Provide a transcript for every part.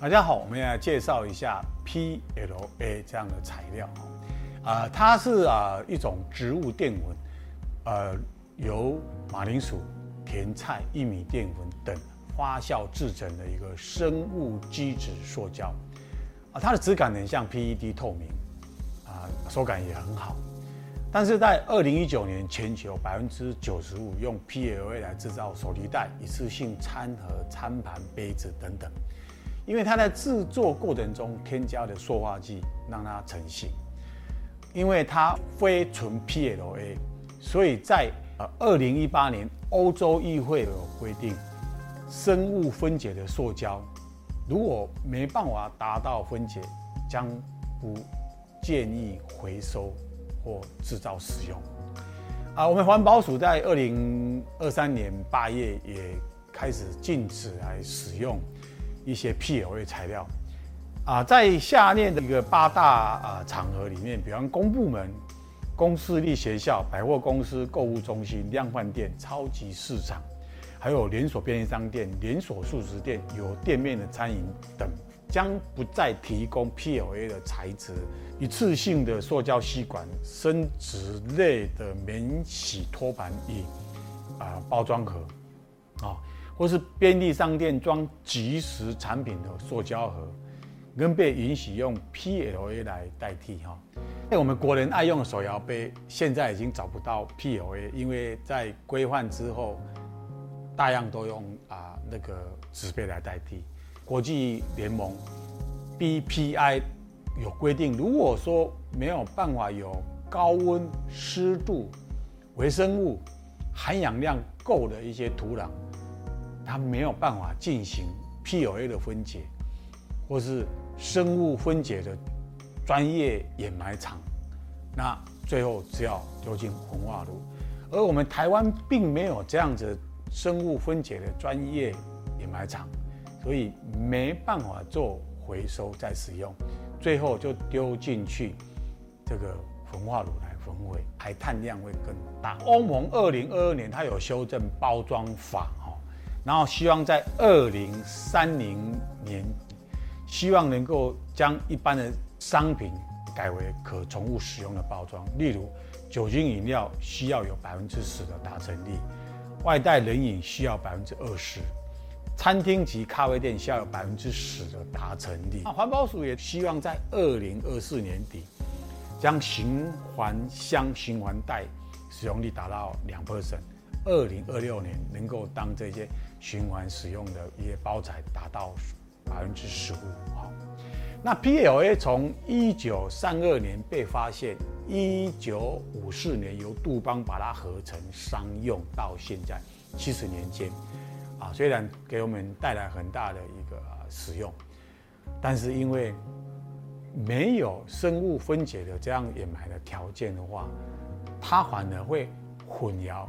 大家好，我们来介绍一下 PLA 这样的材料啊、呃，它是啊、一种植物淀粉，呃，由马铃薯、甜菜、玉米淀粉等发酵制成的一个生物基质塑胶啊，它的质感很像 PET 透明啊、手感也很好。但是在二零一九年，全球百分之九十五用 PLA 来制造手提袋、一次性餐盒、餐盘、杯子等等。因为它在制作过程中添加的塑化剂让它成型，因为它非纯 PLA，所以在呃二零一八年欧洲议会有规定，生物分解的塑胶如果没办法达到分解，将不建议回收或制造使用。啊，我们环保署在二零二三年八月也开始禁止来使用。一些 PLA 材料啊，在下列的一个八大啊场合里面，比方公部门、公私立学校、百货公司、购物中心、量贩店、超级市场，还有连锁便利商店、连锁速食店、有店面的餐饮等，将不再提供 PLA 的材质。一次性的塑胶吸管、生质类的免洗托盘与啊包装盒啊。或是便利商店装即食产品的塑胶盒，更被允许用 PLA 来代替哈。那我们国人爱用的手摇杯，现在已经找不到 PLA，因为在规范之后，大样都用啊那个纸杯来代替。国际联盟 BPI 有规定，如果说没有办法有高温、湿度、微生物含氧量够的一些土壤。它没有办法进行 PLA 的分解，或是生物分解的专业掩埋场，那最后只要丢进焚化炉。而我们台湾并没有这样子生物分解的专业掩埋场，所以没办法做回收再使用，最后就丢进去这个焚化炉来焚毁，排碳量会更大。欧盟二零二二年它有修正包装法。然后希望在二零三零年，希望能够将一般的商品改为可重复使用的包装，例如酒精饮料需要有百分之十的达成率，外带冷饮需要百分之二十，餐厅及咖啡店需要有百分之十的达成率。环保署也希望在二零二四年底，将循环箱、循环袋使用率达到两 percent。二零二六年能够当这些循环使用的一些包材达到百分之十五。好，那 PLA 从一九三二年被发现，一九五四年由杜邦把它合成商用，到现在七十年间，啊，虽然给我们带来很大的一个使用，但是因为没有生物分解的这样掩埋的条件的话，它反而会混淆。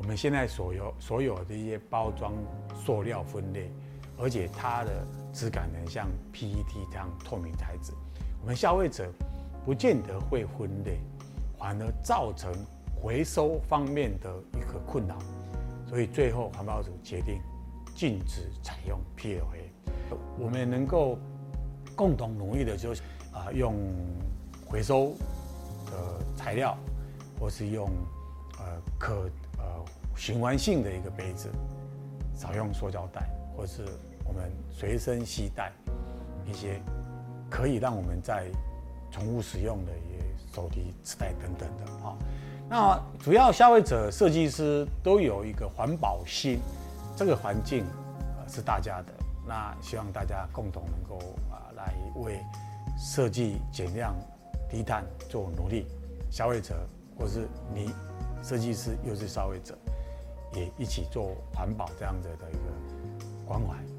我们现在所有所有的一些包装塑料分类，而且它的质感很像 PET 这样透明材质，我们消费者不见得会分类，反而造成回收方面的一个困扰。所以最后环保署决定禁止采用 PLA。我们能够共同努力的就是啊，用回收的材料，或是用呃可。循环性的一个杯子，少用塑胶袋，或是我们随身携带一些可以让我们在重复使用的一些手提纸袋等等的啊。那主要消费者、设计师都有一个环保心，这个环境是大家的。那希望大家共同能够啊来为设计减量、低碳做努力。消费者或是你设计师又是消费者。也一起做环保这样子的一个关怀。